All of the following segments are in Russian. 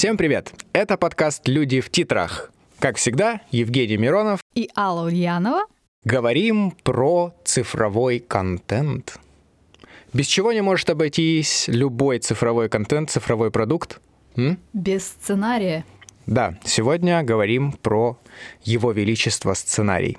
Всем привет! Это подкаст «Люди в титрах». Как всегда, Евгений Миронов. И Алла Ульянова. Говорим про цифровой контент. Без чего не может обойтись любой цифровой контент, цифровой продукт? М? Без сценария. Да, сегодня говорим про Его Величество сценарий.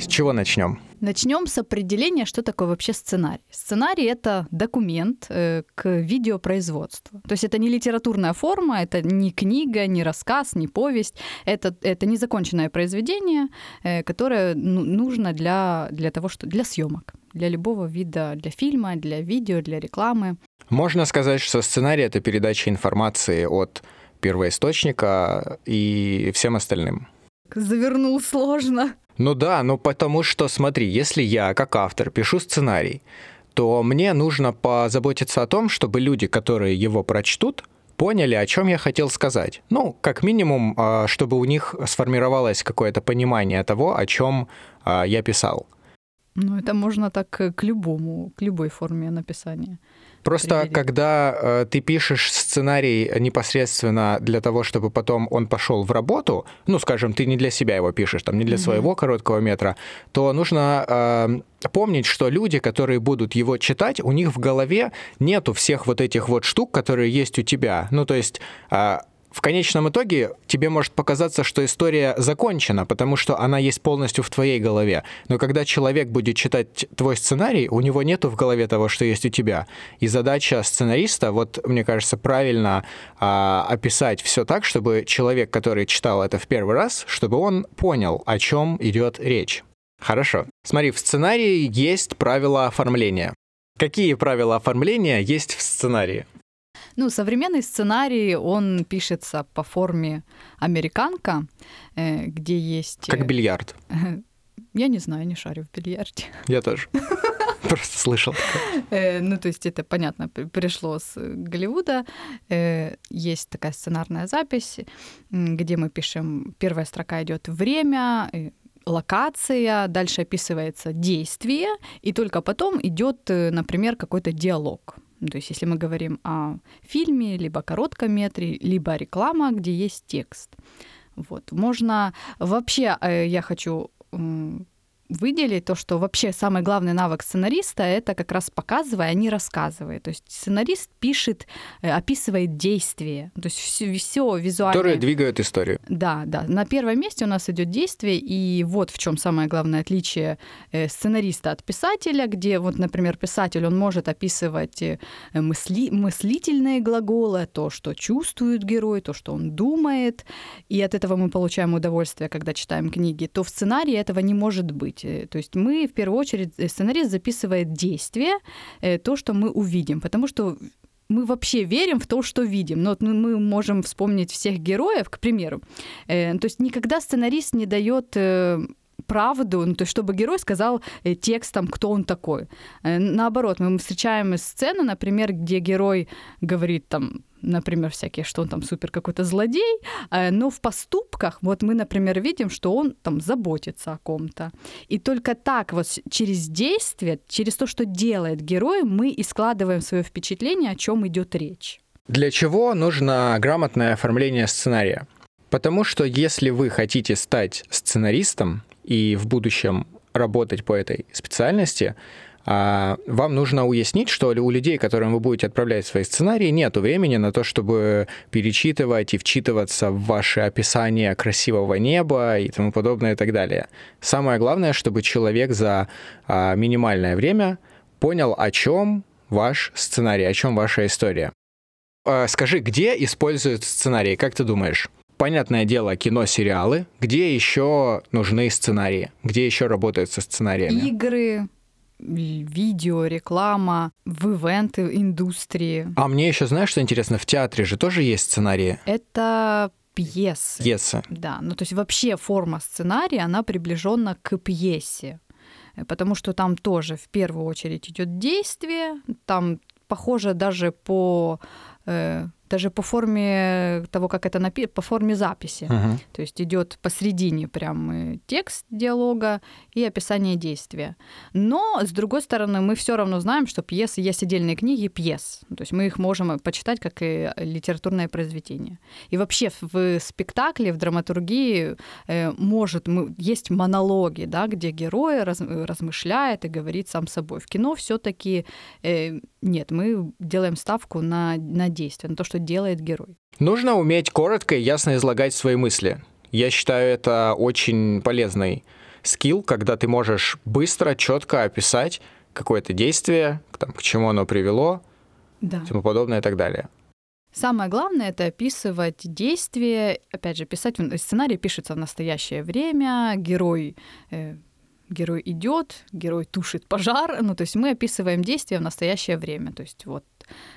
С чего начнем? Начнем с определения, что такое вообще сценарий. Сценарий — это документ э, к видеопроизводству. То есть это не литературная форма, это не книга, не рассказ, не повесть. Это, это незаконченное произведение, э, которое ну, нужно для, для того, что для съемок, для любого вида, для фильма, для видео, для рекламы. Можно сказать, что сценарий — это передача информации от первоисточника и всем остальным. Завернул сложно. Ну да, ну потому что, смотри, если я, как автор, пишу сценарий, то мне нужно позаботиться о том, чтобы люди, которые его прочтут, поняли, о чем я хотел сказать. Ну, как минимум, а, чтобы у них сформировалось какое-то понимание того, о чем а, я писал. Ну, это можно так к любому, к любой форме написания. Просто привели. когда э, ты пишешь сценарий непосредственно для того, чтобы потом он пошел в работу, ну, скажем, ты не для себя его пишешь, там, не для mm-hmm. своего короткого метра, то нужно э, помнить, что люди, которые будут его читать, у них в голове нету всех вот этих вот штук, которые есть у тебя. Ну, то есть э, в конечном итоге тебе может показаться, что история закончена, потому что она есть полностью в твоей голове. Но когда человек будет читать твой сценарий, у него нету в голове того, что есть у тебя. И задача сценариста, вот мне кажется, правильно а, описать все так, чтобы человек, который читал это в первый раз, чтобы он понял, о чем идет речь. Хорошо. Смотри, в сценарии есть правила оформления. Какие правила оформления есть в сценарии? Ну, современный сценарий, он пишется по форме американка, э, где есть... Как бильярд. Я не знаю, не шарю в бильярде. Я тоже. Просто слышал. Э, ну, то есть это, понятно, пришло с Голливуда. Э, есть такая сценарная запись, где мы пишем, первая строка идет время, локация, дальше описывается действие, и только потом идет, например, какой-то диалог. То есть если мы говорим о фильме, либо короткометре, либо реклама, где есть текст. Вот. Можно вообще, э, я хочу выделить то, что вообще самый главный навык сценариста это как раз показывая, а не рассказывая. То есть сценарист пишет, э, описывает действия, то есть все, все визуально. Которые двигают историю. Да, да. На первом месте у нас идет действие, и вот в чем самое главное отличие э, сценариста от писателя, где вот, например, писатель он может описывать э, мысли, мыслительные глаголы, то, что чувствует герой, то, что он думает, и от этого мы получаем удовольствие, когда читаем книги. То в сценарии этого не может быть быть. Э, то есть мы в первую очередь, э, сценарист записывает действие, э, то, что мы увидим, потому что мы вообще верим в то, что видим. Но вот мы можем вспомнить всех героев, к примеру. То есть никогда сценарист не дает правду, ну, то есть чтобы герой сказал текстом, кто он такой. Наоборот, мы встречаем сцену, например, где герой говорит там например, всякие, что он там супер какой-то злодей, э, но в поступках вот мы, например, видим, что он там заботится о ком-то. И только так вот через действие, через то, что делает герой, мы и складываем свое впечатление, о чем идет речь. Для чего нужно грамотное оформление сценария? Потому что если вы хотите стать сценаристом и в будущем работать по этой специальности, вам нужно уяснить, что у людей, которым вы будете отправлять свои сценарии, нет времени на то, чтобы перечитывать и вчитываться в ваши описания красивого неба и тому подобное и так далее. Самое главное, чтобы человек за а, минимальное время понял, о чем ваш сценарий, о чем ваша история. А, скажи, где используют сценарии, как ты думаешь? понятное дело, кино, сериалы. Где еще нужны сценарии? Где еще работают со сценариями? Игры, видео, реклама, в ивенты индустрии. А мне еще знаешь, что интересно, в театре же тоже есть сценарии? Это пьесы. Пьесы. Да, ну то есть вообще форма сценария, она приближена к пьесе, потому что там тоже в первую очередь идет действие, там похоже даже по э, даже по форме того, как это написано, по форме записи. Мгм. То есть идет посередине прям э, текст диалога и описание действия. Но, с другой стороны, мы все равно знаем, что пьесы есть отдельные книги пьес. То есть мы их можем почитать как и литературное произведение. И вообще в спектакле, в драматургии э, может, мы, есть монологи, да, где герой раз- размышляет и говорит сам собой. В кино все-таки э, нет, мы делаем ставку на, на действие, на то, что делает герой. Нужно уметь коротко и ясно излагать свои мысли. Я считаю это очень полезный скилл, когда ты можешь быстро, четко описать какое-то действие, там, к чему оно привело, Да. тому подобное и так далее. Самое главное это описывать действия, опять же, писать сценарий пишется в настоящее время, герой э, герой идет, герой тушит пожар, ну то есть мы описываем действия в настоящее время, то есть вот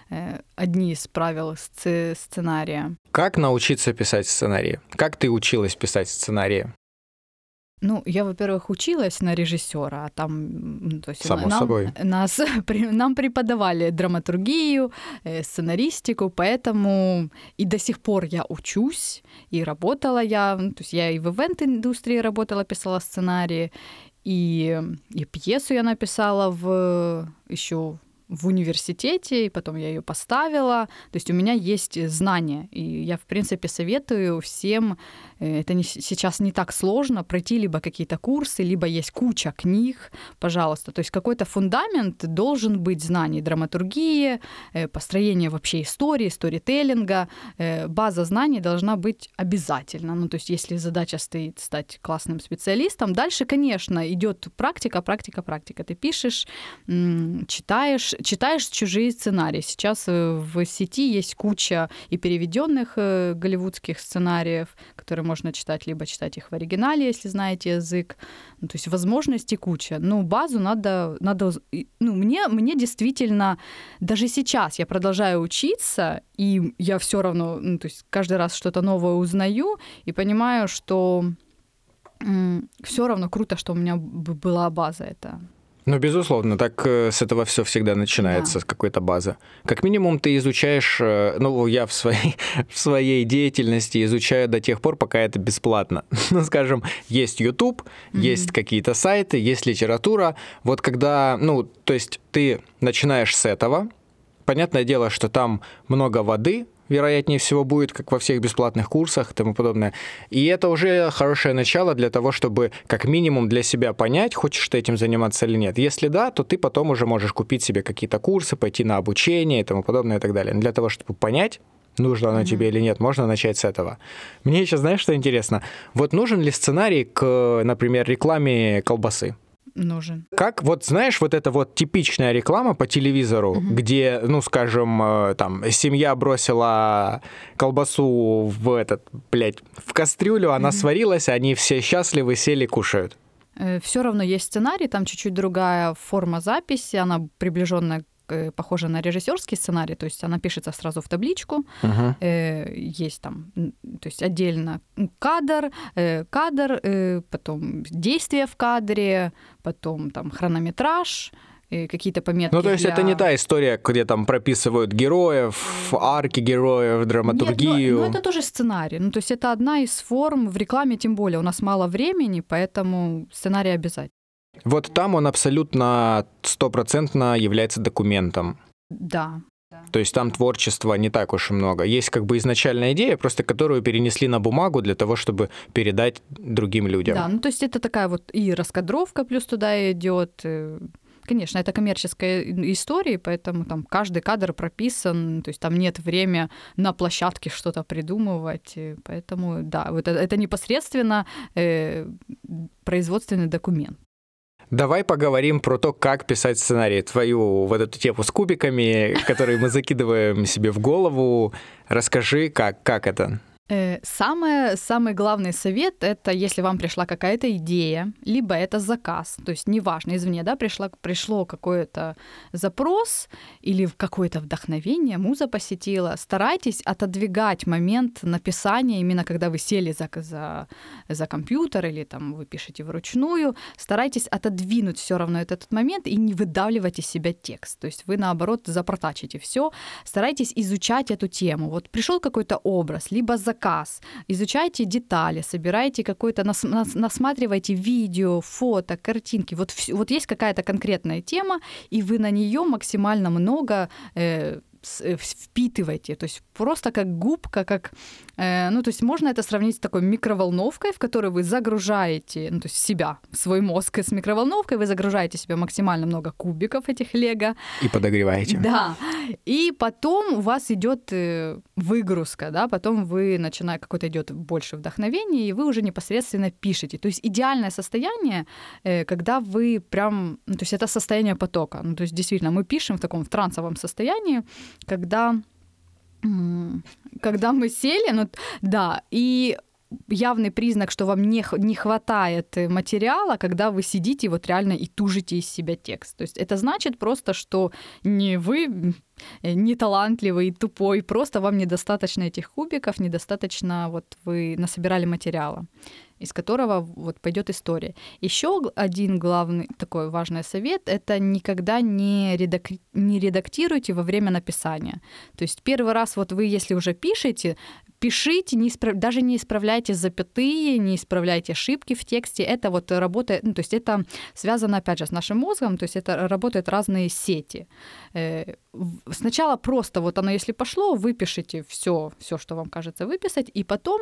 э, одни из правил сце- сценария. Как научиться писать сценарии? Как ты училась писать сценарии? Ну, я, во-первых, училась на режиссера, а там, то есть Само нам, собой. Нас, при- нам преподавали драматургию, э, сценаристику, поэтому и до сих пор я учусь, и работала я, ну, то есть я и в ивент-индустрии работала, писала сценарии, и, и пьесу я написала в еще в университете, и потом я ее поставила. То есть у меня есть знания, и я, в принципе, советую всем, э, это не, сейчас не так сложно, пройти либо какие-то курсы, либо есть куча книг, пожалуйста. То есть какой-то фундамент должен быть знаний драматургии, э, построения вообще истории, сторителлинга. Э, База знаний должна быть обязательно. Ну, то есть если задача стоит стать классным специалистом, дальше, конечно, идет практика, практика, практика. Ты пишешь, читаешь, читаешь чужие сценарии. Сейчас э, в сети есть куча и переведенных э, голливудских сценариев, которые можно читать, либо читать их в оригинале, если знаете язык. Ну, то есть возможностей куча. Ну, базу надо, надо ну, мне, мне действительно, даже сейчас я продолжаю учиться, и я все равно, ну, то есть каждый раз что-то новое узнаю и понимаю, что все равно круто, что у меня была база это. Ну, безусловно, так э, с этого все всегда начинается, Да. с какой-то базы. Как минимум ты изучаешь, э, ну, я в своей, в своей деятельности изучаю до тех пор, пока это бесплатно. Ну, скажем, есть YouTube, есть какие-то сайты, есть литература. Вот когда, ну, то есть ты начинаешь с этого, понятное дело, что там много воды, вероятнее всего, будет, как во всех бесплатных курсах и тому подобное. И это уже хорошее начало для того, чтобы как минимум для себя понять, хочешь ты этим заниматься или нет. Если да, то ты потом уже можешь купить себе какие-то курсы, пойти на обучение и тому подобное и так далее. Но для того, чтобы понять, нужно оно тебе или нет, можно начать с этого. Мне еще, знаешь, что интересно? Вот нужен ли сценарий к, например, рекламе колбасы? Нужен. Как, вот знаешь, вот эта вот типичная реклама по телевизору, где, ну, скажем, э, там, семья бросила колбасу в этот, блядь, в кастрюлю, она сварилась, они все счастливы, сели, кушают. Все равно есть сценарий, там чуть-чуть другая форма записи, она приближенная э, похожа на режиссерский сценарий, то есть она пишется сразу в табличку, э, есть там, то есть отдельно кадр, э, кадр, э, потом действие в кадре, потом там хронометраж, э, какие-то пометки. Ну, то есть для- это не та история, где там прописывают героев, арки героев, Нет, драматургию. но, но это тоже сценарий. Ну, то есть это одна из форм в рекламе, тем более. У нас мало времени, поэтому сценарий обязательно. Вот там он абсолютно стопроцентно является документом. Да. То есть там творчества не так уж и много. Есть как бы изначальная идея, просто которую перенесли на бумагу для того, чтобы передать другим людям. Да, ну то есть это такая вот и раскадровка плюс туда идет. э, Конечно, это коммерческая история, поэтому там каждый кадр прописан, то есть там нет время на площадке что-то придумывать, э, поэтому да, вот это, это непосредственно э, производственный документ. Давай поговорим про то, как писать сценарий. Твою вот эту тему с кубиками, которые мы закидываем себе в голову. Расскажи, как, как это? Э, самое, самый главный совет — это если вам пришла какая-то идея, либо это заказ, то есть неважно, извне, да, пришло, пришло какой-то запрос или какое-то вдохновение, муза посетила, старайтесь отодвигать момент написания, именно когда вы сели за, за, за компьютер или там вы пишете вручную, старайтесь отодвинуть все равно этот момент и не выдавливать из себя текст, то есть вы, наоборот, запротачите все, старайтесь изучать эту тему. Вот пришел какой-то образ, либо заказ, заказ, изучайте детали, собирайте какой-то, нас, нас, насматривайте видео, фото, картинки. Вот, вот есть какая-то конкретная тема, и вы на нее максимально много э, впитываете, то есть просто как губка, как, э, ну, то есть можно это сравнить с такой микроволновкой, в которую вы загружаете, ну, то есть себя, свой мозг с микроволновкой, вы загружаете себе максимально много кубиков этих лего. И подогреваете. Да. И потом у вас идет э, выгрузка, да, потом вы начинаете, какое-то идет больше вдохновения, и вы уже непосредственно пишете. То есть идеальное состояние, когда вы прям, ну, то есть это состояние потока. Ну, то есть действительно мы пишем в таком в трансовом состоянии, когда, когда мы сели, ну да, и явный признак, что вам не, не хватает материала, когда вы сидите вот реально и тужите из себя текст. То есть это значит просто, что не вы не талантливый и тупой, просто вам недостаточно этих кубиков, недостаточно вот вы насобирали материала из которого вот пойдет история. Еще один главный такой важный совет — это никогда не, редак... не редактируйте во время написания. То есть первый раз вот вы, если уже пишете, пишите, не исправ... даже не исправляйте запятые, не исправляйте ошибки в тексте. Это вот работает, ну, то есть это связано, опять же, с нашим мозгом, то есть это работают разные сети. Э, сначала просто вот оно, если пошло, выпишите все, все, что вам кажется выписать, и потом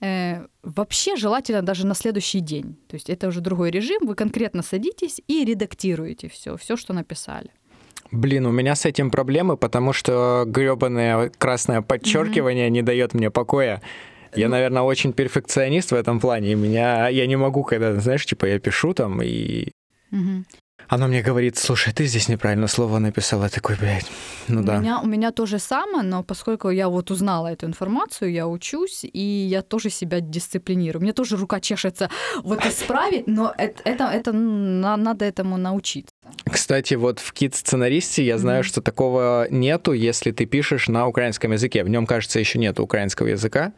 э, вообще желательно даже на следующий день. То есть это уже другой режим, вы конкретно садитесь и редактируете все, все, что написали. Блин, у меня с этим проблемы, потому что гребаное красное подчеркивание mm-hmm. не дает мне покоя. Я, ну, наверное, очень перфекционист в этом плане. И меня я не могу, когда, знаешь, типа я пишу там и угу. Оно мне говорит, слушай, ты здесь неправильно слово написала. Я такой, блядь, ну у да. Меня, у меня то же самое, но поскольку я вот узнала эту информацию, я учусь, и я тоже себя дисциплинирую. Мне тоже рука чешется вот исправить, но это, это, это надо этому научиться. Кстати, вот в кит-сценаристе я знаю, mm-hmm. что такого нету, если ты пишешь на украинском языке. В нем, кажется, еще нету украинского языка.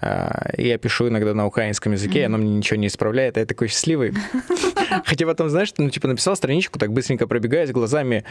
А, я пишу иногда на украинском языке, mm-hmm. оно мне ничего не исправляет, а я такой счастливый. Хотя потом, знаешь, ну, типа, написал страничку, так быстренько пробегаясь глазами,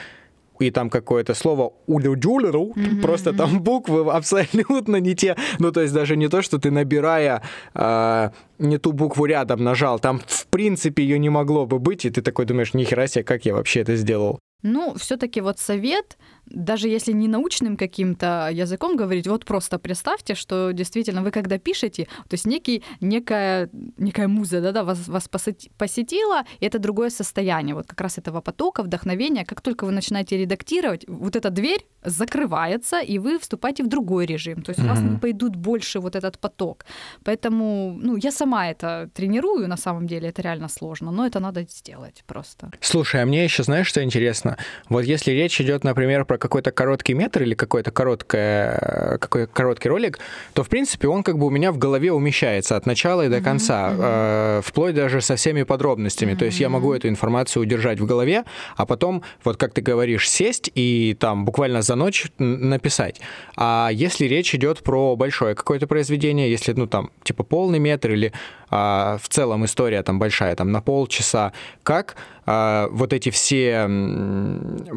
и там какое-то слово улю-дюлеру, mm-hmm. просто там буквы абсолютно не те. Ну, то есть даже не то, что ты, набирая э, не ту букву рядом нажал, там в принципе ее не могло бы быть, и ты такой думаешь, нихера себе, как я вообще это сделал. Ну, все-таки вот совет даже если не научным каким-то языком говорить, вот просто представьте, что действительно вы когда пишете, то есть некий, некая, некая муза да, да, вас, вас посетила, и это другое состояние, вот как раз этого потока, вдохновения. Как только вы начинаете редактировать, вот эта дверь закрывается, и вы вступаете в другой режим. То есть mm-hmm. у вас не пойдут больше вот этот поток. Поэтому, ну, я сама это тренирую, на самом деле, это реально сложно, но это надо сделать просто. Слушай, а мне еще знаешь, что интересно? Вот если речь идет, например, про про какой-то короткий метр или какой-то короткое, какой короткий ролик, то, в принципе, он как бы у меня в голове умещается от начала и до конца, mm-hmm. э, вплоть даже со всеми подробностями. Mm-hmm. То есть я могу эту информацию удержать в голове, а потом, вот как ты говоришь, сесть и там буквально за ночь написать. А если речь идет про большое какое-то произведение, если, ну, там, типа полный метр или а, в целом история там большая, там на полчаса, как а, вот эти все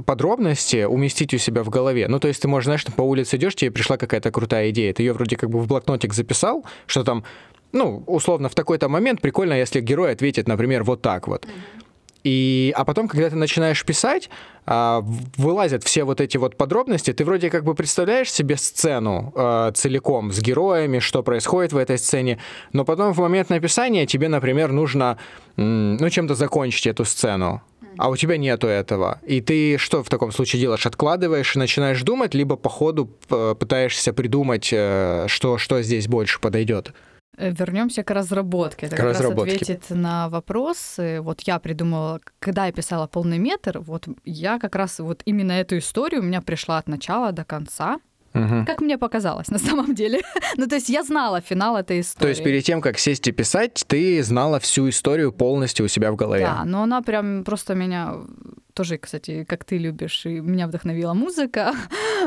подробности уместить у себя в голове. Ну, то есть ты можешь, знаешь, по улице идешь, тебе пришла какая-то крутая идея, ты ее вроде как бы в блокнотик записал, что там, ну, условно, в такой-то момент прикольно, если герой ответит, например, вот так вот. Mm-hmm. И, а потом, когда ты начинаешь писать, а, вылазят все вот эти вот подробности, ты вроде как бы представляешь себе сцену э, целиком с героями, что происходит в этой сцене, но потом в момент написания тебе, например, нужно ну, чем-то закончить эту сцену, а у тебя нету этого. И ты что в таком случае делаешь? Откладываешь и начинаешь думать, либо по ходу э, пытаешься придумать, э, что, что здесь больше подойдет? Э, Вернемся к разработке. Это к как разработке. раз ответит на вопрос. Вот я придумала, когда я писала полный метр, вот я как раз вот именно эту историю у меня пришла от начала до конца. Мгм. Как мне показалось на самом деле. ну, то есть я знала финал этой истории. То есть перед тем, как сесть и писать, ты знала всю историю полностью у себя в голове. Да, но она прям просто меня тоже, кстати, как ты любишь, и меня вдохновила музыка.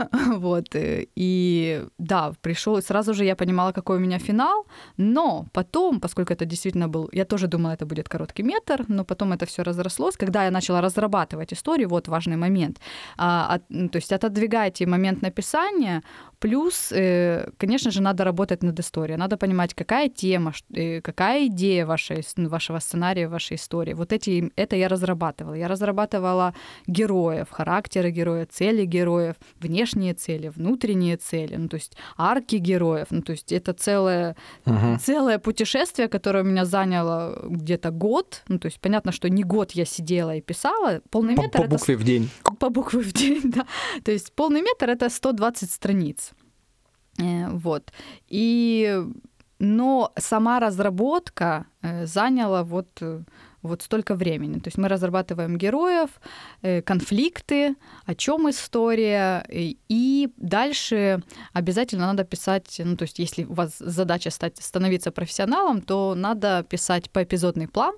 вот. э, И да, пришел, сразу же я понимала, какой у меня финал, но потом, поскольку это действительно был, я тоже думала, это будет короткий метр, но потом это все разрослось. Когда я начала разрабатывать историю, вот важный момент. А, от- то есть отодвигайте момент написания, плюс, э, конечно же, надо работать над историей, надо понимать, какая тема, э, какая идея вашей, вашего сценария, вашей истории. Вот эти, это я разрабатывала. Я разрабатывала героев, характеры героя, цели героев, внешние цели, внутренние цели, ну, то есть арки героев. Ну, то есть это целое, Мгм. целое путешествие, которое у меня заняло где-то год. Ну, то есть понятно, что не год я сидела и писала. Полный По, метр по это букве в день. по букве в день, да. То есть полный метр это 120 страниц. Э, Вот. И но сама разработка э, заняла вот, э, вот столько времени. То есть мы разрабатываем героев, э, конфликты, о чем история, и- и дальше обязательно надо писать, ну то есть если у вас задача стать, становиться профессионалом, то надо писать поэпизодный план,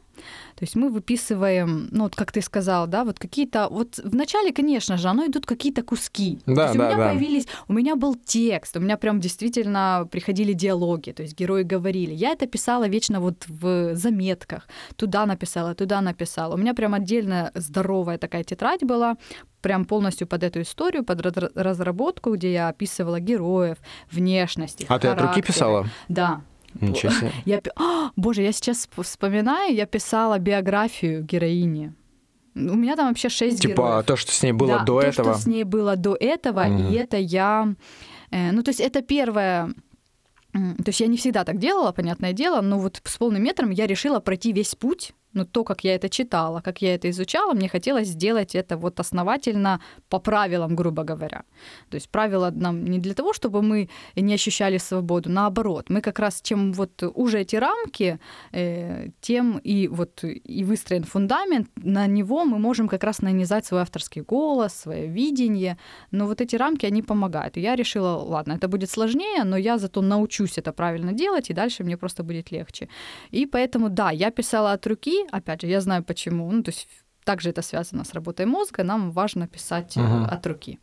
то есть мы выписываем, ну вот как ты сказал, да, вот какие-то, вот вначале, конечно же, оно идут какие-то куски. Да, то есть да, у меня да. появились, у меня был текст, у меня прям действительно приходили диалоги, то есть герои говорили. Я это писала вечно вот в заметках, туда написала, туда написала. У меня прям отдельно здоровая такая тетрадь была, прям полностью под эту историю, под ра- разработку, где я описывала героев, внешности, А ты от руки писала? Да, Ничего себе. я... пи- А, боже, я сейчас сп- вспоминаю, я писала биографию героини. У меня там вообще шесть Типа героев. то, что с ней было Да, до то, этого. что с ней было до этого, Мгм. и это я... э, ну, то есть это первое... То есть я не всегда так делала, понятное дело, но вот с полным метром я решила пройти весь путь, ну, то, как я это читала, как я это изучала, мне хотелось сделать это вот основательно по правилам, грубо говоря. То есть правила нам не для того, чтобы мы не ощущали свободу, наоборот. Мы как раз, чем вот уже эти рамки, э, тем и вот и выстроен фундамент, на него мы можем как раз нанизать свой авторский голос, свое видение. Но вот эти рамки, они помогают. И я решила, ладно, это будет сложнее, но я зато научусь это правильно делать, и дальше мне просто будет легче. И поэтому, да, я писала от руки, опять же, я знаю почему. Ну, то есть также это связано с работой мозга, нам важно писать Мгм. от руки.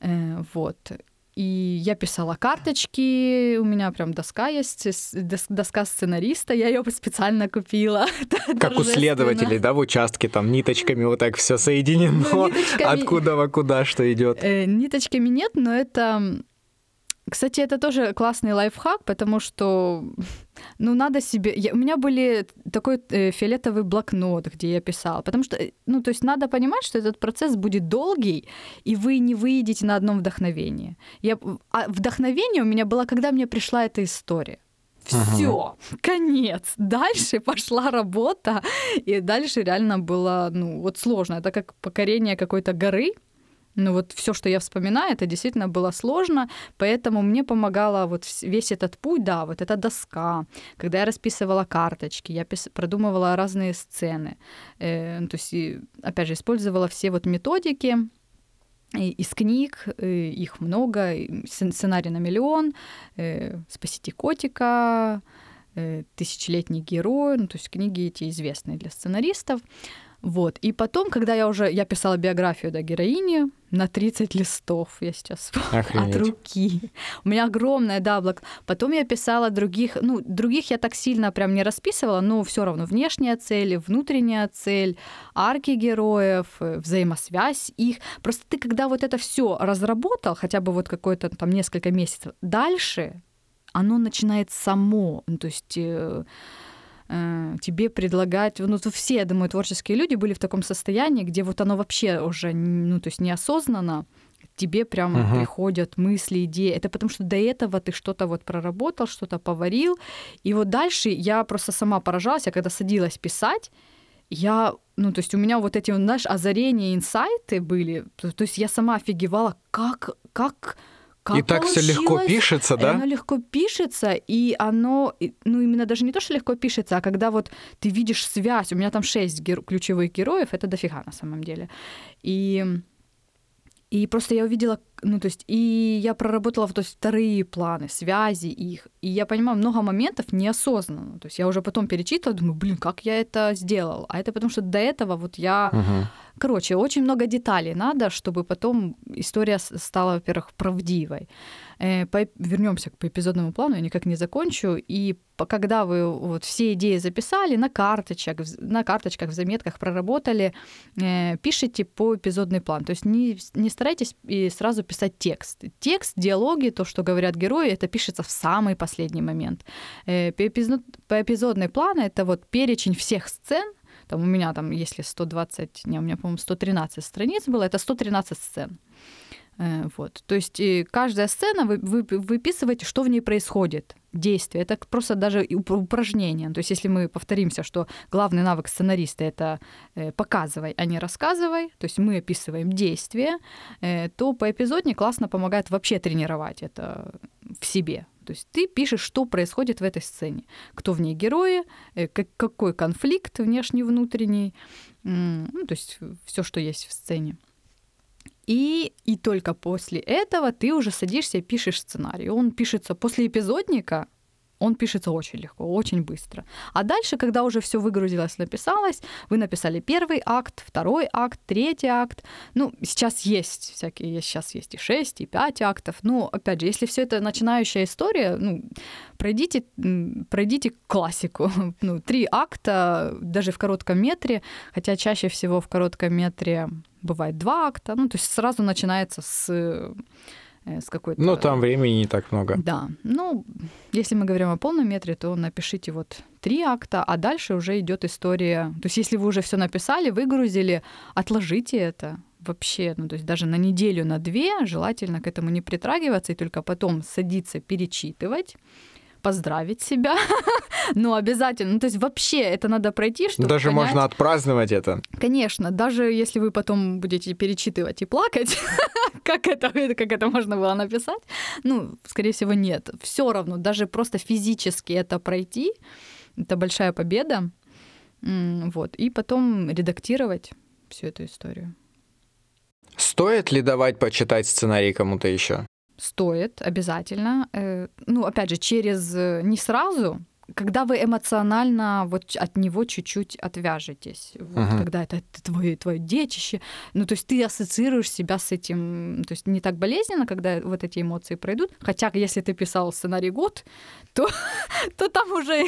Э, Вот. И я писала карточки, у меня прям доска есть, доска сценариста, я ее специально купила. Как у следователей, да, в участке, там ниточками вот так все соединено. Ну, ниточками- Откуда во куда что идет. Э, Ниточками нет, но это... Кстати, это тоже классный лайфхак, потому что, ну, надо себе... я- у меня были такой э, фиолетовый блокнот, где я писала, потому что, э, ну, то есть надо понимать, что этот процесс будет долгий, и вы не выйдете на одном вдохновении. Я... А вдохновение у меня было, когда мне пришла эта история. Все, конец. Дальше пошла работа, и дальше реально было, ну, вот сложно. Это как покорение какой-то горы, ну вот все, что я вспоминаю, это действительно было сложно, поэтому мне помогала вот весь этот путь, да, вот эта доска, когда я расписывала карточки, я пис- продумывала разные сцены, Э, ну, то есть, опять же, использовала все вот методики, из книг, э, их много, сценарий на миллион, э, «Спасите котика», э, «Тысячелетний герой», ну, то есть книги эти известные для сценаристов. Вот. И потом, когда я уже я писала биографию да, героини на 30 листов, я сейчас от Охренеть. руки. У меня огромная, да, блок. Потом я писала других, ну, других я так сильно прям не расписывала, но все равно внешняя цель, внутренняя цель, арки героев, э, взаимосвязь их. Просто ты, когда вот это все разработал, хотя бы вот какое-то там несколько месяцев, дальше оно начинает само, ну, то есть э, тебе предлагать, ну, все, я думаю, творческие люди были в таком состоянии, где вот оно вообще уже, ну, то есть неосознанно тебе прям Мгм. приходят мысли, идеи. Это потому что до этого ты что-то вот проработал, что-то поварил, и вот дальше я просто сама поражалась, я когда садилась писать, я, ну, то есть у меня вот эти, знаешь, озарения, инсайты были, то, то есть я сама офигевала, как, как, как И так все легко пишется, да? Оно легко пишется, и оно, ну, именно даже не то, что легко пишется, а когда вот ты видишь связь, у меня там шесть геро- ключевых героев, это дофига на самом деле. И И просто я увидела, ну, то есть, и я проработала то есть, вторые планы, связи их. И я понимаю, много моментов неосознанно. То есть я уже потом перечитывала, думаю, блин, как я это сделал? А это потому что до этого вот я... Мгм. Короче, очень много деталей надо, чтобы потом история стала, во-первых, правдивой. Э, Вернемся по эпизодному плану, я никак не закончу. И когда вы вот все идеи записали на карточках, на карточках, в заметках проработали, э, пишите по эпизодный план. То есть не, не старайтесь и сразу писать текст. Текст, диалоги, то, что говорят герои, это пишется в самый последний момент. Э, по эпизодный план это вот перечень всех сцен, там у меня там, если 120, не, у меня, по-моему, 113 страниц было, это 113 сцен. Э, Вот. То есть э, каждая сцена, вы, вы выписываете, что в ней происходит, действие. Это просто даже упражнение. То есть если мы повторимся, что главный навык сценариста — это э, показывай, а не рассказывай, то есть мы описываем действие, то по эпизодне классно помогает вообще тренировать это в себе. То есть ты пишешь, что происходит в этой сцене, кто в ней герои, как- какой конфликт внешний, внутренний, м, ну, то есть все, что есть в сцене. И, и только после этого ты уже садишься и пишешь сценарий. Он пишется после эпизодника, он пишется очень легко, очень быстро. А дальше, когда уже все выгрузилось, написалось, вы написали первый акт, второй акт, третий акт. Ну, сейчас есть всякие, сейчас есть и 6, и 5 актов. Но, опять же, если все это начинающая история, ну, пройдите, пройдите классику. Ну, три акта, даже в коротком метре, хотя чаще всего в коротком метре бывает два акта. Ну, то есть сразу начинается с, с какой-то... Ну, там времени не так много. Да. Ну, если мы говорим о полном метре, то напишите вот три акта, а дальше уже идет история. То есть, если вы уже все написали, выгрузили, отложите это вообще, ну, то есть даже на неделю, на две, желательно к этому не притрагиваться и только потом садиться перечитывать поздравить себя, но обязательно, ну, то есть вообще это надо пройти, чтобы Даже понять- можно отпраздновать это. Конечно, даже если вы потом будете перечитывать и плакать, как это, как это можно было написать, ну, скорее всего, нет. Все равно, даже просто физически это пройти, это большая победа. Вот. И потом редактировать всю эту историю. Стоит ли давать почитать сценарий кому-то еще? Стоит обязательно. Э, Ну, опять же, через э, не сразу, когда вы эмоционально вот от него чуть-чуть отвяжетесь, вот, Мгм. когда это, это твое, твое детище, ну, то есть ты ассоциируешь себя с этим, то есть не так болезненно, когда вот эти эмоции пройдут, хотя если ты писал сценарий год, то, то там уже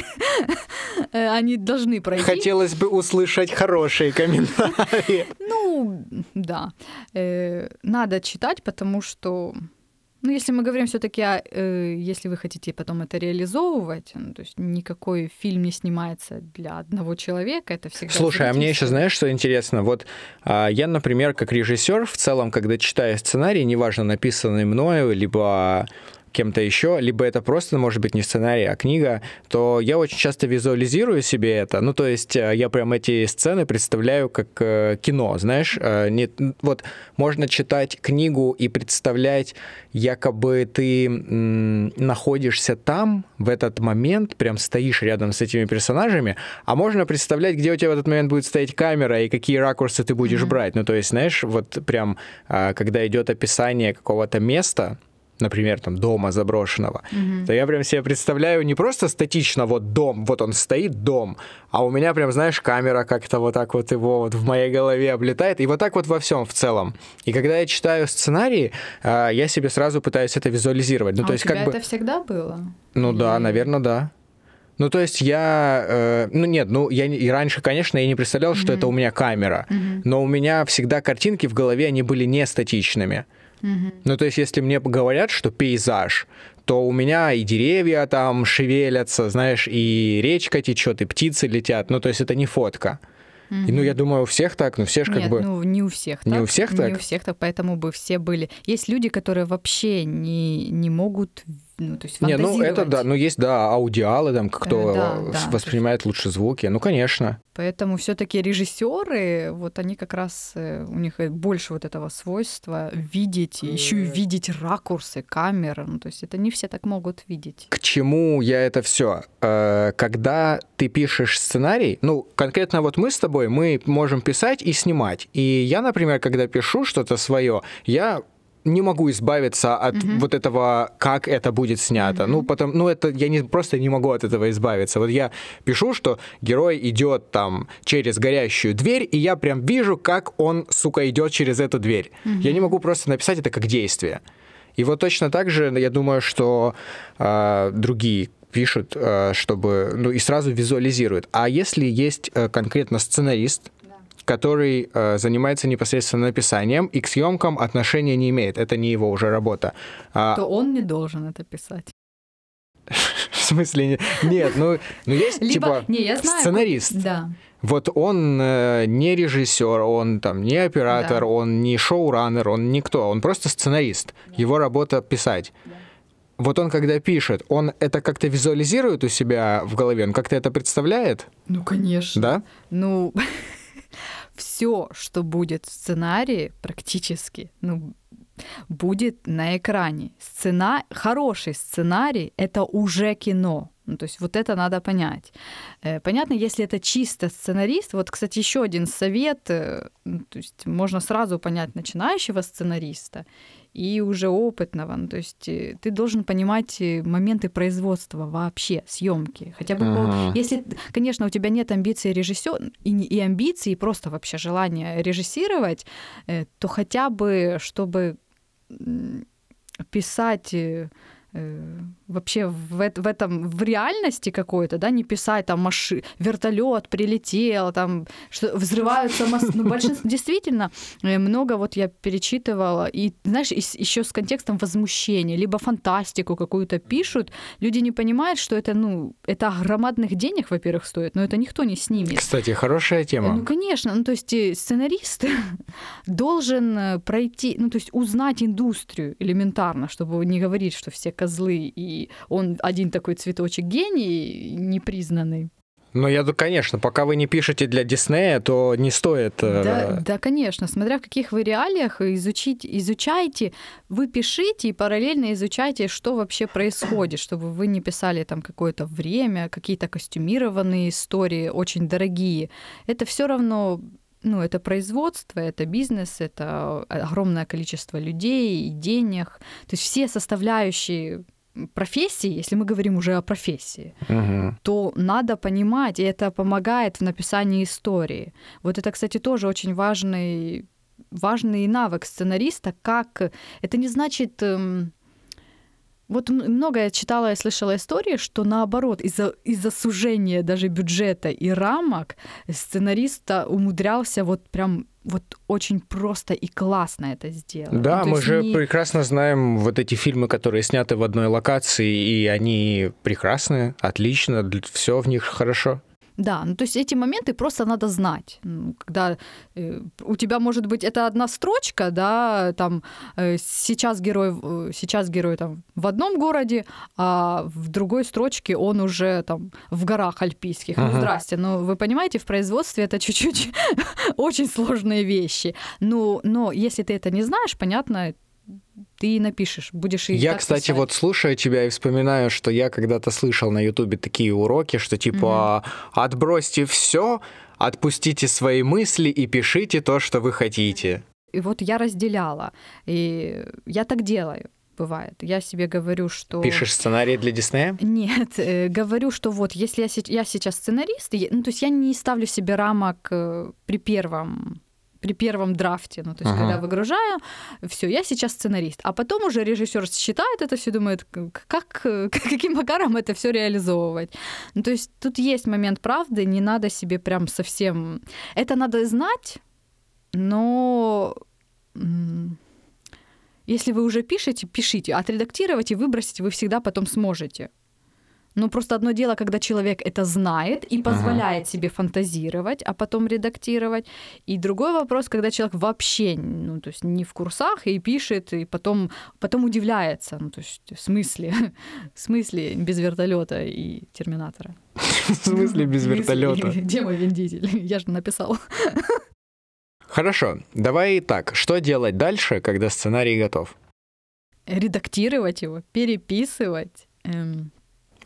э, они должны пройти. Хотелось бы услышать хорошие комментарии. Ну, да. Надо читать, потому что, ну, если мы говорим все-таки, если вы хотите потом это реализовывать, ну, то есть никакой фильм не снимается для одного человека, это всегда. Слушай, а мне еще знаешь, что интересно? Вот а, я, например, как режиссер, в целом, когда читаю сценарий, неважно, написанный мною, либо кем-то еще, либо это просто, может быть, не сценарий, а книга, то я очень часто визуализирую себе это. Ну, то есть э, я прям эти сцены представляю как э, кино, знаешь. Э, не, вот можно читать книгу и представлять, якобы ты м, находишься там в этот момент, прям стоишь рядом с этими персонажами, а можно представлять, где у тебя в этот момент будет стоять камера и какие ракурсы ты будешь Мгм. брать. Ну, то есть, знаешь, вот прям, а, когда идет описание какого-то места, например, там дома заброшенного, Мгм. то я прям себе представляю не просто статично вот дом, вот он стоит дом, а у меня прям, знаешь, камера как-то вот так вот его вот в моей голове облетает, и вот так вот во всем в целом. И когда я читаю сценарии, а, я себе сразу пытаюсь это визуализировать. Ну, а то у есть тебя как бы... это всегда было? Ну да, Или- наверное, да. Ну, то есть я... э, ну, нет, ну, я и раньше, конечно, я не представлял, что это у меня камера. Мгм. Но у меня всегда картинки в голове, они были не статичными. Ну, то есть, если мне говорят, что пейзаж, то у меня и деревья там шевелятся, знаешь, и речка течет, и птицы летят. Ну, то есть, это не фотка. И, ну, я думаю, у всех так, ну, все же как Нет, бы... ну не у всех так. Не у всех Не так? у всех так, поэтому бы все были. Есть люди, которые вообще не, не могут ну, то есть Не, ну это да, ну есть, да, аудиалы, там, кто Э, да, э, да, воспринимает лучше звуки. Ну, конечно. Поэтому все-таки режиссеры, вот они как раз у них больше вот этого свойства видеть, еще и видеть ракурсы, камеры. Ну, то есть это не все так могут видеть. К чему я это все? Когда ты пишешь сценарий, ну, конкретно вот мы с тобой, мы можем писать и снимать. И я, например, когда пишу что-то свое, я не могу избавиться от mm-hmm. вот этого, как это будет снято. Mm-hmm. Ну, потом, ну, это я не просто не могу от этого избавиться. Вот я пишу, что герой идет там через горящую дверь, и я прям вижу, как он, сука, идет через эту дверь. Mm-hmm. Я не могу просто написать это как действие. И вот точно так же, я думаю, что э, другие пишут, э, чтобы, ну, и сразу визуализируют. А если есть э, конкретно сценарист, который э, занимается непосредственно написанием и к съемкам отношения не имеет. Это не его уже работа. А... То он не должен это писать. В смысле? Нет, ну, ну есть Либо, типа не, я знаю, сценарист. Да. Вот он э, не режиссер, он там не оператор, да. он не шоураннер, он никто, он просто сценарист. Да. Его работа писать. Да. Вот он, когда пишет, он это как-то визуализирует у себя в голове, он как-то это представляет? Ну, конечно. Да? Ну, все, что будет в сценарии, практически, ну, будет на экране. Сцена... Хороший сценарий — это уже кино. Ну, то есть вот это надо понять. Э, понятно, если это чисто сценарист, вот, кстати, еще один совет, э, ну, то есть можно сразу понять начинающего сценариста и уже опытного. Ну, то есть э, ты должен понимать моменты производства вообще, съемки. Хотя бы, ага. если, конечно, у тебя нет амбиций режиссера и, и амбиций, и просто вообще желания режиссировать, то хотя бы, чтобы писать Э, вообще в, в этом в реальности какой-то, да, не писать там маши, вертолет прилетел, там что взрываются мосты. Ну, большинство действительно э, много вот я перечитывала и знаешь еще с контекстом возмущения, либо фантастику какую-то пишут, люди не понимают, что это ну это громадных денег, во-первых, стоит, но это никто не снимет. Кстати, хорошая тема. Ну конечно, ну то есть э, сценарист должен пройти, ну то есть узнать индустрию элементарно, чтобы не говорить, что все козлы, и он один такой цветочек гений, непризнанный. Ну, я, конечно, пока вы не пишете для Диснея, то не стоит... Э, да, да, конечно. Смотря в каких вы реалиях, изучить, изучайте, вы пишите и параллельно изучайте, что вообще происходит, чтобы вы не писали там какое-то время, какие-то костюмированные истории, очень дорогие. Это все равно ну, это производство, это бизнес, это огромное количество людей и денег. То есть все составляющие профессии, если мы говорим уже о профессии, угу. то надо понимать, и это помогает в написании истории. Вот это, кстати, тоже очень важный, важный навык сценариста, как... Это не значит... Вот много я читала и слышала истории, что наоборот, из-за из сужения даже бюджета и рамок сценариста умудрялся вот прям вот очень просто и классно это сделать. Да, ну, мы же не... прекрасно знаем вот эти фильмы, которые сняты в одной локации, и они прекрасны, отлично, все в них хорошо. Да, ну то есть эти моменты просто надо знать. Когда э, у тебя может быть это одна строчка, да, там э, сейчас герой, э, сейчас герой там в одном городе, а в другой строчке он уже там в горах альпийских. Ага. Ну здрасте, но вы понимаете, в производстве это чуть-чуть очень сложные вещи. Ну, но если ты это не знаешь, понятно, ты напишешь, будешь и Я, кстати, писать. вот слушаю тебя и вспоминаю, что я когда-то слышал на Ютубе такие уроки, что типа угу. отбросьте все, отпустите свои мысли и пишите то, что вы хотите. И вот я разделяла, и я так делаю бывает. Я себе говорю, что... Пишешь сценарий для Диснея? Нет, э, говорю, что вот если я, я сейчас сценарист, я, ну то есть я не ставлю себе рамок э, при первом при первом драфте, ну, то есть, ага. когда выгружаю, все, я сейчас сценарист. А потом уже режиссер считает это все, думает, как, каким макаром это все реализовывать. Ну, то есть, тут есть момент правды, не надо себе прям совсем... Это надо знать, но если вы уже пишете, пишите. Отредактировать и выбросить вы всегда потом сможете. Ну, просто одно дело, когда человек это знает и позволяет себе фантазировать, а потом редактировать. И другой вопрос, когда человек вообще, ну, то есть не в курсах и пишет, и потом, потом удивляется. Ну, то есть в смысле? В смысле без вертолета и терминатора? В смысле без вертолета? Где мой виндитель? Я же написал. Хорошо, давай так. Что делать дальше, когда сценарий готов? Редактировать его, переписывать. эм,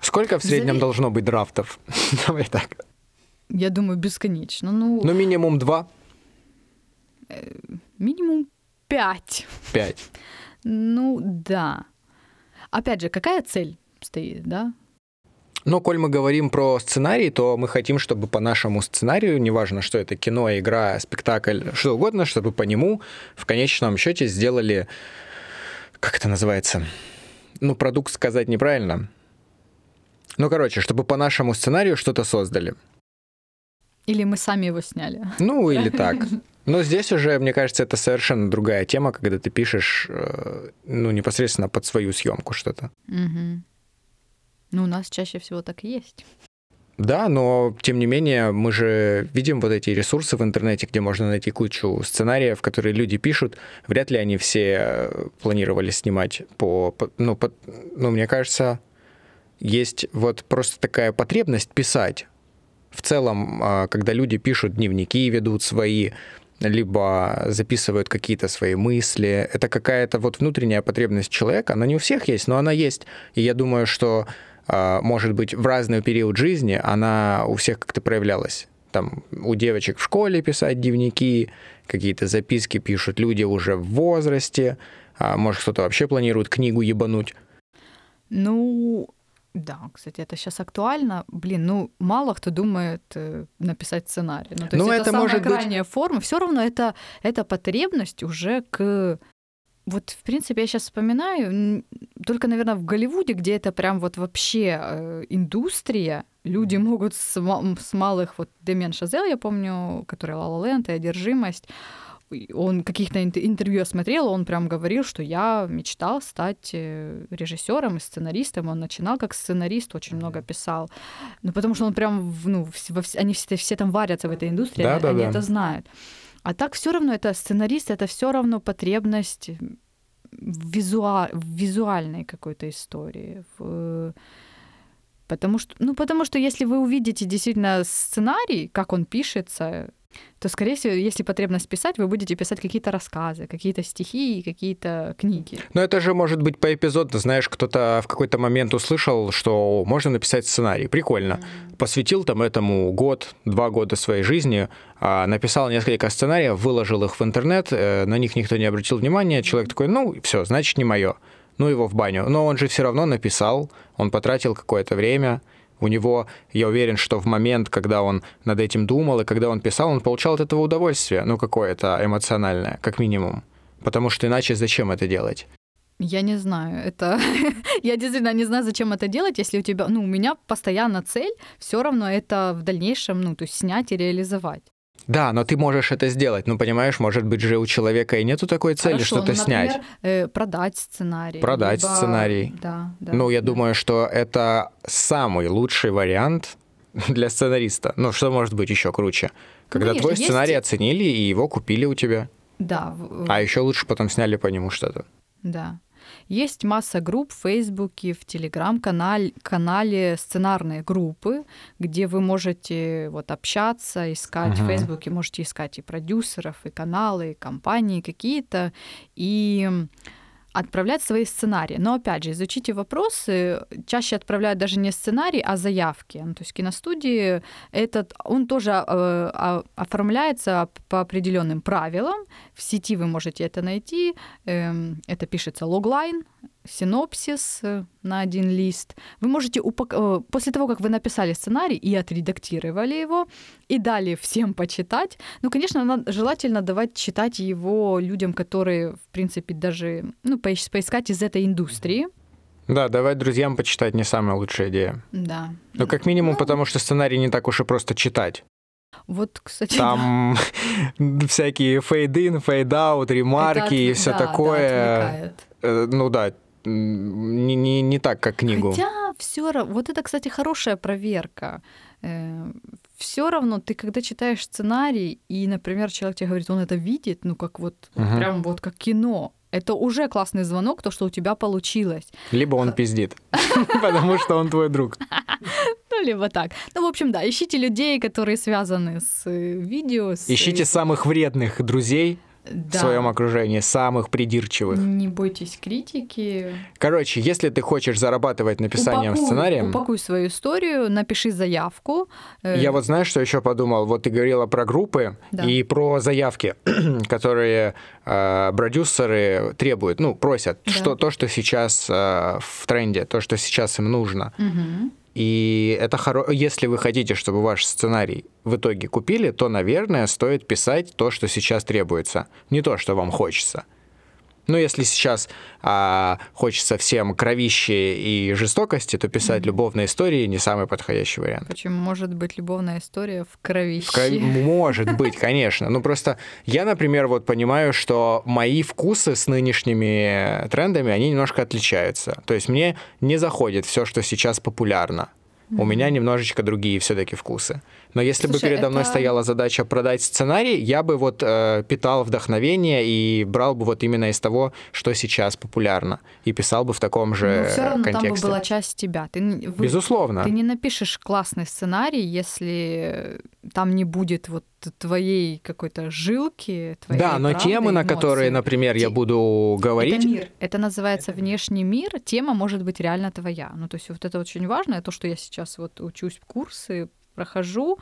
Сколько в среднем Зави- должно быть драфтов? Давай так. Я думаю, бесконечно. Ну, Ну, минимум два, минимум пять. пять. Ну, да. Опять же, какая цель стоит, да? Но коль мы говорим про сценарий, то мы хотим, чтобы по нашему сценарию, неважно, что это кино, игра, спектакль, что угодно, чтобы по нему в конечном счете сделали, как это называется, ну, продукт сказать неправильно. Ну, короче, чтобы по нашему сценарию что-то создали. Или мы сами его сняли? Ну, или так. Но здесь уже, мне кажется, это совершенно другая тема, когда ты пишешь, э, ну, непосредственно под свою съемку что-то. Мгм. Ну, у нас чаще всего так и есть. Да, но тем не менее мы же видим вот эти ресурсы в интернете, где можно найти кучу сценариев, которые люди пишут. Вряд ли они все э, планировали снимать по, по- ну, по- ну, мне кажется, есть вот просто такая потребность писать. В целом, а, когда люди пишут дневники, ведут свои, либо записывают какие-то свои мысли, это какая-то вот внутренняя потребность человека, она не у всех есть, но она есть. И я думаю, что а, может быть, в разный период жизни она у всех как-то проявлялась. Там у девочек в школе писать дневники, какие-то записки пишут люди уже в возрасте, а может, кто-то вообще планирует книгу ебануть. Ну, да, кстати, это сейчас актуально. Блин, ну, мало кто думает э, написать сценарий. Ну, то Ну, есть это, это самая может быть- крайняя форма. Все равно это, это потребность уже к... Вот, в принципе, я сейчас вспоминаю, только, наверное, в Голливуде, где это прям вот вообще э, индустрия, люди могут с, с малых, вот Демен Шазел, я помню, который «Ла Ла Ленд» и «Одержимость», он каких-то инт- интервью я смотрела, он прям говорил, что я мечтал стать э, режиссером и сценаристом. Он начинал как сценарист, очень много писал. Ну, потому что он прям, ну, во они все, все там варятся в этой индустрии, Да, они, да, они да. это знают. А так все равно это сценарист, это все равно потребность в, визуа- визуальной какой-то истории. в- Потому что, ну, потому что если вы увидите действительно сценарий, как он пишется, то, скорее всего, если потребность писать, вы будете писать какие-то рассказы, какие-то стихи, какие-то книги. Но это же может быть поэпизодно. Знаешь, кто-то в какой-то момент услышал, что можно написать сценарий. Прикольно. Посвятил там этому год, два года своей жизни, а, написал несколько сценариев, выложил их в интернет, э, на них никто не обратил внимания. Человек такой, ну, все, значит, не мое. Ну, его в баню. Но он же все равно написал, он потратил какое-то время. У него, я уверен, что в момент, когда он над этим думал и когда он писал, он получал от этого удовольствие, ну, какое-то эмоциональное, как минимум. Потому что иначе зачем это делать? Я не знаю, это... я действительно не знаю, зачем это делать, если у тебя... Ну, у меня постоянно цель все равно это в дальнейшем, ну, то есть снять и реализовать. Да, но ты можешь это сделать. Ну, понимаешь, может быть же у человека и нету такой цели Хорошо, что-то ну, снять. э, продать сценарий. Продать либо- сценарий. Да, да. ну, я да. думаю, что это самый лучший вариант для сценариста. Ну, что может быть еще круче? Когда конечно, твой есть- сценарий оценили и его купили у тебя. Да, в- А еще лучше потом сняли по нему что-то. Да. Есть масса групп в Фейсбуке, в Телеграм-канале канале сценарные группы, где вы можете вот общаться, искать в Мгм. Фейсбуке, можете искать и продюсеров, и каналы, и компании какие-то, и отправлять свои сценарии. Но опять же, изучите вопросы. Чаще отправляют даже не сценарий, а заявки. Ну, то есть киностудии этот, он тоже э, а- оформляется по определенным правилам. В сети вы можете это найти. Эм, это пишется логлайн, синопсис э, на один лист. Вы можете упак... э, после того, как вы написали сценарий и отредактировали его, и дали всем почитать. Ну, конечно, надо, желательно давать читать его людям, которые, в принципе, даже ну, поис- поискать из этой индустрии. Да, давать друзьям почитать не самая лучшая идея. Да. Ну, как минимум, потому что сценарий не так уж и просто читать. Вот, кстати, Там всякие fade-in, fade-out, да. ремарки Это и от- все да, да, такое. отвлекает. Э, ну да, не, не, не так, как книгу. Хотя все равно, вот это, кстати, хорошая проверка. Все равно ты, когда читаешь сценарий, и, например, человек тебе говорит, он это видит, ну как вот, Мгм. прям вот как кино, это уже классный звонок, то, что у тебя получилось. Либо он пиздит, потому что он твой друг. Ну, либо так. Ну, в общем, да, ищите людей, которые связаны с э, видео. Ищите самых вредных друзей в да. своем окружении, самых придирчивых. Не бойтесь критики. Короче, если ты хочешь зарабатывать написанием Упакуй- сценарием, Упакуй свою историю, напиши заявку. Э, я вот знаешь, что еще подумал? Вот ты говорила про группы Да. и про заявки, которые э, продюсеры требуют, ну, просят, Да. что то, что сейчас э, в тренде, то, что сейчас им нужно. мгм. И это хоро... если вы хотите, чтобы ваш сценарий в итоге купили, то, наверное, стоит писать то, что сейчас требуется, не то, что вам хочется. Ну, если сейчас а, хочется всем кровищи и жестокости, то писать любовные истории не самый подходящий вариант. Почему может быть любовная история в крови? В крови- Может быть, конечно. Ну, просто я, например, вот понимаю, что мои вкусы с нынешними трендами, они немножко отличаются. То есть мне не заходит все, что сейчас популярно. У меня немножечко другие все-таки вкусы. Но если бы Слушай, передо мной это- стояла задача продать сценарий, я бы вот э, питал вдохновение и брал бы вот именно из того, что сейчас популярно, и писал бы в таком же Но все равно там бы контексте. была часть тебя. Ты, вы- Безусловно. ты не напишешь классный сценарий, если там не будет вот твоей какой-то жилки, твоей Да, но правды, темы, на которые, например, я буду говорить, Это мир. Это называется внешний мир. Тема может быть реально твоя. Ну, то есть вот это очень важно. То, что я сейчас вот учусь в курсы, прохожу,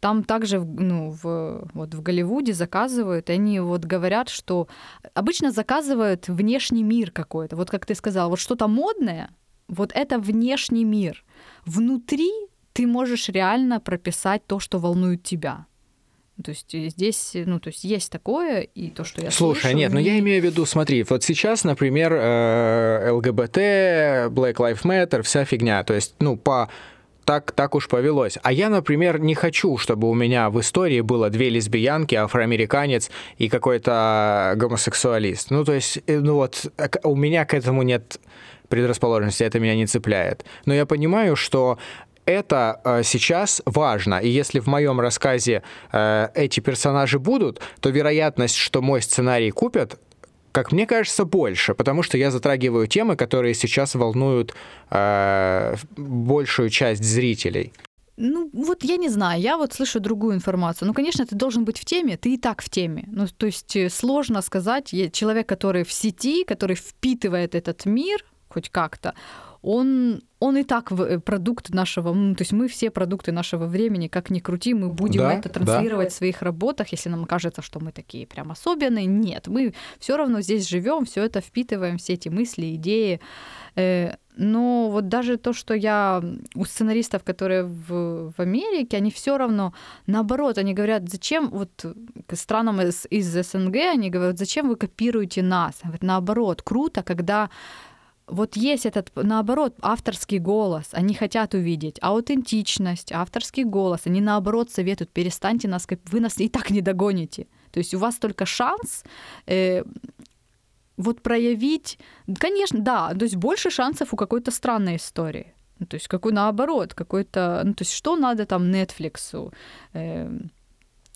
там также ну, в, вот в Голливуде заказывают, и они вот говорят, что обычно заказывают внешний мир какой-то. Вот как ты сказал, вот что-то модное, вот это внешний мир. Внутри ты можешь реально прописать то, что волнует тебя. То есть э, здесь, э, ну, то есть есть такое, и то, что я Слушай, слышу, нет, ну я имею в виду, смотри, вот сейчас, например, э, ЛГБТ, Black Lives Matter, вся фигня, то есть, ну, по так, так уж повелось. А я, например, не хочу, чтобы у меня в истории было две лесбиянки, афроамериканец и какой-то гомосексуалист. Ну, то есть, э, ну вот, у меня к этому нет предрасположенности, это меня не цепляет. Но я понимаю, что это э, сейчас важно, и если в моем рассказе э, эти персонажи будут, то вероятность, что мой сценарий купят, как мне кажется, больше, потому что я затрагиваю темы, которые сейчас волнуют э, большую часть зрителей. Ну, вот я не знаю, я вот слышу другую информацию. Ну, конечно, ты должен быть в теме, ты и так в теме. Ну, то есть э, сложно сказать, человек, который в сети, который впитывает этот мир хоть как-то, он, он и так э, продукт нашего, то есть мы все продукты нашего времени, как ни крути, мы будем Да, это да. транслировать в своих работах, если нам кажется, что мы такие прям особенные. Нет, мы все равно здесь живем, все это впитываем, все эти мысли, идеи. Э, Но вот даже то, что я у сценаристов, которые в, в Америке, они все равно, наоборот, они говорят, зачем вот к странам из, из СНГ, они говорят, зачем вы копируете нас? Говорят, наоборот, круто, когда вот есть этот, наоборот, авторский голос. Они хотят увидеть аутентичность, авторский голос. Они, наоборот, советуют, перестаньте нас, вы нас и так не догоните. То есть у вас только шанс э, вот проявить, конечно, да, то есть больше шансов у какой-то странной истории. Ну, то есть какой наоборот, какой-то, ну, то есть что надо там Netflix, э,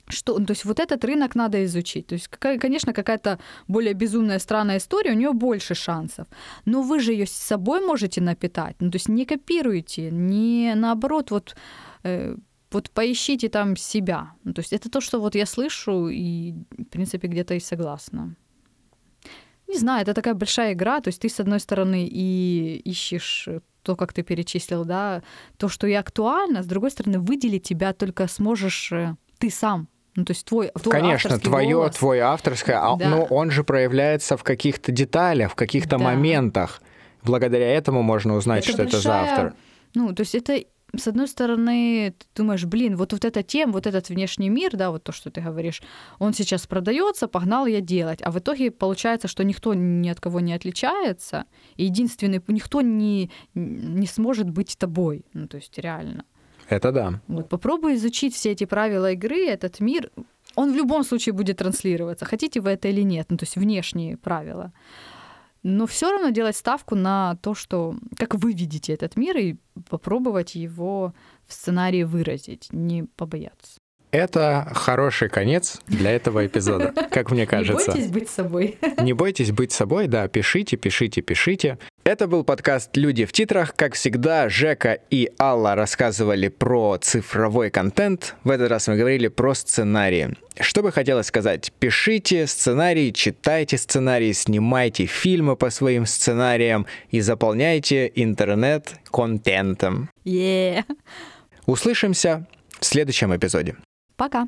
что, то есть вот этот рынок надо изучить. То есть, какая, конечно, какая-то более безумная странная история, у нее больше шансов. Но вы же ее с собой можете напитать. Ну, то есть не копируйте, не наоборот, вот, э, вот поищите там себя. Ну, то есть это то, что вот я слышу и, в принципе, где-то и согласна. Не знаю, это такая большая игра, то есть ты, с одной стороны, и ищешь то, как ты перечислил, да, то, что и актуально, с другой стороны, выделить тебя только сможешь э, ты сам. Ну, то есть твой, твой Конечно, твое, голос. твое авторское, а- Да. но он же проявляется в каких-то деталях, в каких-то Да. моментах. Благодаря этому можно узнать, Это что это за большая- автор. Ну, то есть это, с одной стороны, ты думаешь, блин, вот, вот эта тема, вот этот внешний мир, да, вот то, что ты говоришь, он сейчас продается, погнал я делать. А в итоге получается, что никто ни от кого не отличается, и единственный, никто не, не сможет быть тобой. Ну, то есть реально. Это да. Вот попробуй изучить все эти правила игры, этот мир. Он в любом случае будет транслироваться, хотите вы это или нет, ну то есть внешние правила. Но все равно делать ставку на то, что как вы видите этот мир, и попробовать его в сценарии выразить, не побояться. Это хороший конец для этого эпизода, как мне кажется. Не бойтесь быть собой. Не бойтесь быть собой, да, пишите, пишите, пишите. Это был подкаст «Люди в титрах». Как всегда, Жека и Алла рассказывали про цифровой контент. В этот раз мы говорили про сценарии. Что бы хотелось сказать? Пишите сценарии, читайте сценарии, снимайте фильмы по своим сценариям и заполняйте интернет контентом. Yeah. Услышимся в следующем эпизоде. Пока.